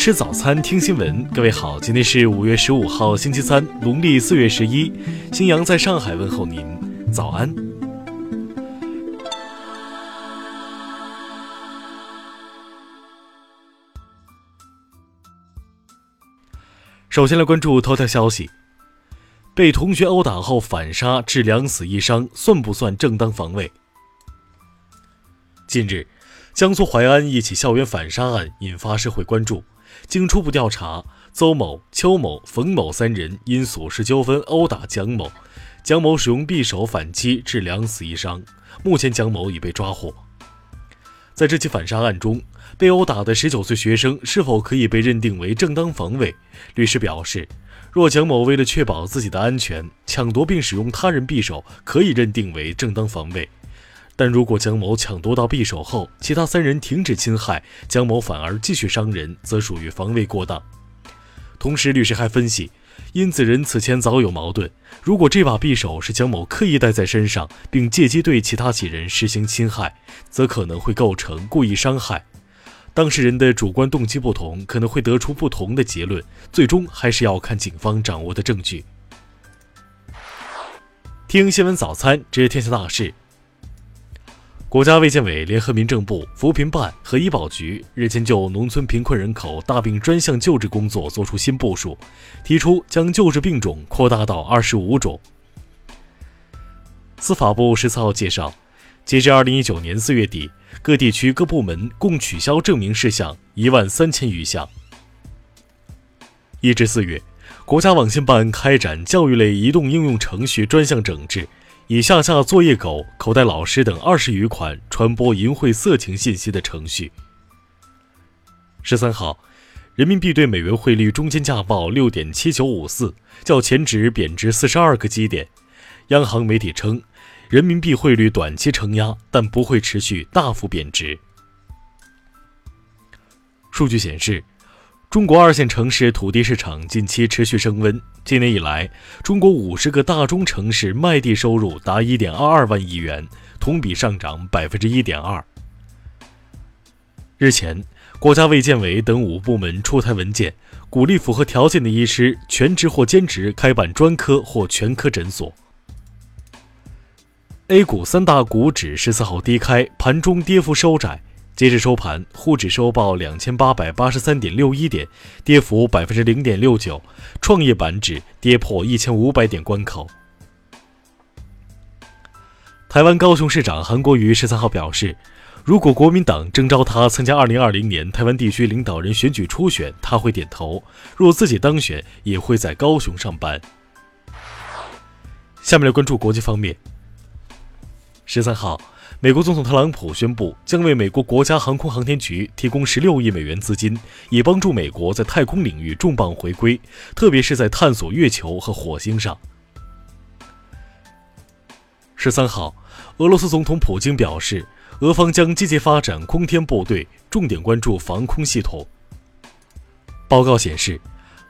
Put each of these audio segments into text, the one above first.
吃早餐，听新闻。各位好，今天是五月十五号，星期三，农历四月十一。新阳在上海问候您，早安。首先来关注头条消息：被同学殴打后反杀致两死一伤，算不算正当防卫？近日，江苏淮安一起校园反杀案引发社会关注。经初步调查，邹某、邱某、冯某三人因琐事纠纷殴打蒋某，蒋某使用匕首反击，致两死一伤。目前，蒋某已被抓获。在这起反杀案中，被殴打的十九岁学生是否可以被认定为正当防卫？律师表示，若蒋某为了确保自己的安全，抢夺并使用他人匕首，可以认定为正当防卫。但如果蒋某抢夺到匕首后，其他三人停止侵害，蒋某反而继续伤人，则属于防卫过当。同时，律师还分析，因此人此前早有矛盾，如果这把匕首是蒋某刻意带在身上，并借机对其他几人实行侵害，则可能会构成故意伤害。当事人的主观动机不同，可能会得出不同的结论，最终还是要看警方掌握的证据。听新闻早餐，知天下大事。国家卫健委联合民政部、扶贫办和医保局日前就农村贫困人口大病专项救治工作作出新部署，提出将救治病种扩大到二十五种。司法部十四号介绍，截至二零一九年四月底，各地区各部门共取消证明事项一万三千余项。一至四月，国家网信办开展教育类移动应用程序专项整治。以下架作业狗、口袋老师等二十余款传播淫秽色情信息的程序。十三号，人民币对美元汇率中间价报六点七九五四，较前值贬值四十二个基点。央行媒体称，人民币汇率短期承压，但不会持续大幅贬值。数据显示。中国二线城市土地市场近期持续升温。今年以来，中国五十个大中城市卖地收入达一点二二万亿元，同比上涨百分之一点二。日前，国家卫健委等五部门出台文件，鼓励符合条件的医师全职或兼职开办专科或全科诊所。A 股三大股指十四号低开，盘中跌幅收窄。截至收盘，沪指收报两千八百八十三点六一点，跌幅百分之零点六九；创业板指跌破一千五百点关口。台湾高雄市长韩国瑜十三号表示，如果国民党征召他参加二零二零年台湾地区领导人选举初选，他会点头；若自己当选，也会在高雄上班。下面来关注国际方面。十三号。美国总统特朗普宣布，将为美国国家航空航天局提供十六亿美元资金，以帮助美国在太空领域重磅回归，特别是在探索月球和火星上。十三号，俄罗斯总统普京表示，俄方将积极发展空天部队，重点关注防空系统。报告显示。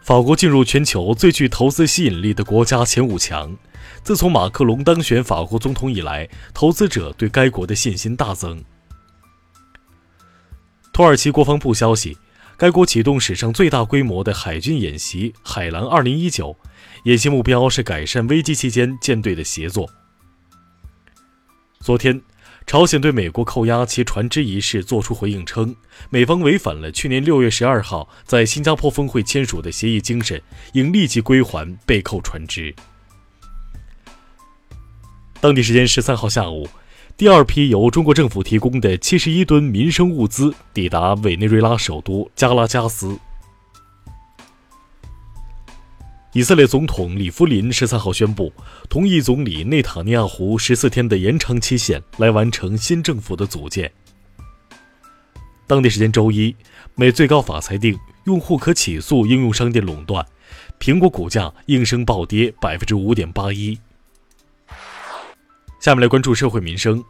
法国进入全球最具投资吸引力的国家前五强。自从马克龙当选法国总统以来，投资者对该国的信心大增。土耳其国防部消息，该国启动史上最大规模的海军演习“海狼 2019”，演习目标是改善危机期间舰队的协作。昨天。朝鲜对美国扣押其船只一事作出回应称，美方违反了去年六月十二号在新加坡峰会签署的协议精神，应立即归还被扣船只。当地时间十三号下午，第二批由中国政府提供的七十一吨民生物资抵达委内瑞拉首都加拉加斯。以色列总统里夫林十三号宣布，同意总理内塔尼亚胡十四天的延长期限，来完成新政府的组建。当地时间周一，美最高法裁定用户可起诉应用商店垄断，苹果股价应声暴跌百分之五点八一。下面来关注社会民生。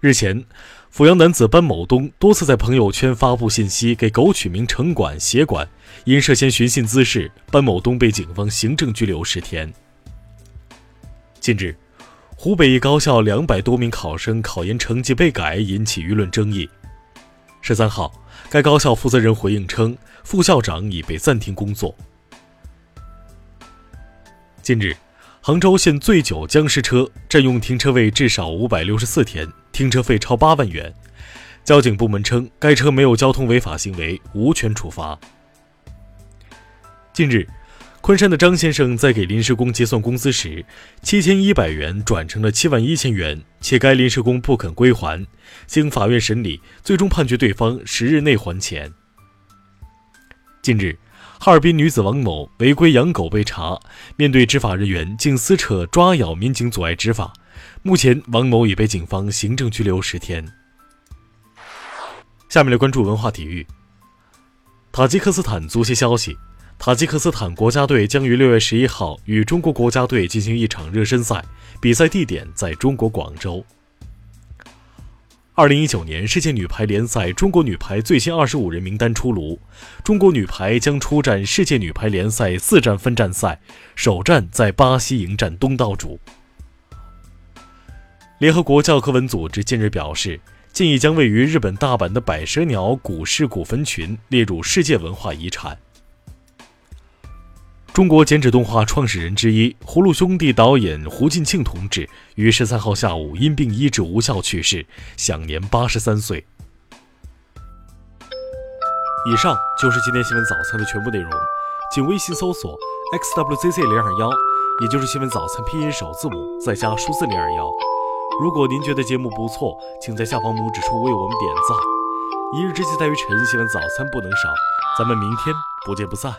日前。阜阳男子班某东多次在朋友圈发布信息，给狗取名城管、协管，因涉嫌寻衅滋事，班某东被警方行政拘留十天。近日，湖北一高校两百多名考生考研成绩被改，引起舆论争议。十三号，该高校负责人回应称，副校长已被暂停工作。近日，杭州现醉酒僵尸车占用停车位至少五百六十四天，停车费超八万元。交警部门称，该车没有交通违法行为，无权处罚。近日，昆山的张先生在给临时工结算工资时，七千一百元转成了七万一千元，且该临时工不肯归还。经法院审理，最终判决对方十日内还钱。近日，哈尔滨女子王某违规养狗被查，面对执法人员竟撕扯抓咬民警，阻碍执法。目前，王某已被警方行政拘留十天。下面来关注文化体育。塔吉克斯坦足协消息。塔吉克斯坦国家队将于六月十一号与中国国家队进行一场热身赛，比赛地点在中国广州。二零一九年世界女排联赛中国女排最新二十五人名单出炉，中国女排将出战世界女排联赛四站分站赛，首战在巴西迎战东道主。联合国教科文组织近日表示，建议将位于日本大阪的百蛇鸟古氏古坟群列入世界文化遗产。中国剪纸动画创始人之一葫芦兄弟导演胡进庆同志于十三号下午因病医治无效去世，享年八十三岁。以上就是今天新闻早餐的全部内容，请微信搜索 xwzc 零二幺，也就是新闻早餐拼音首字母再加数字零二幺。如果您觉得节目不错，请在下方拇指处为我们点赞。一日之计在于晨，新闻早餐不能少，咱们明天不见不散。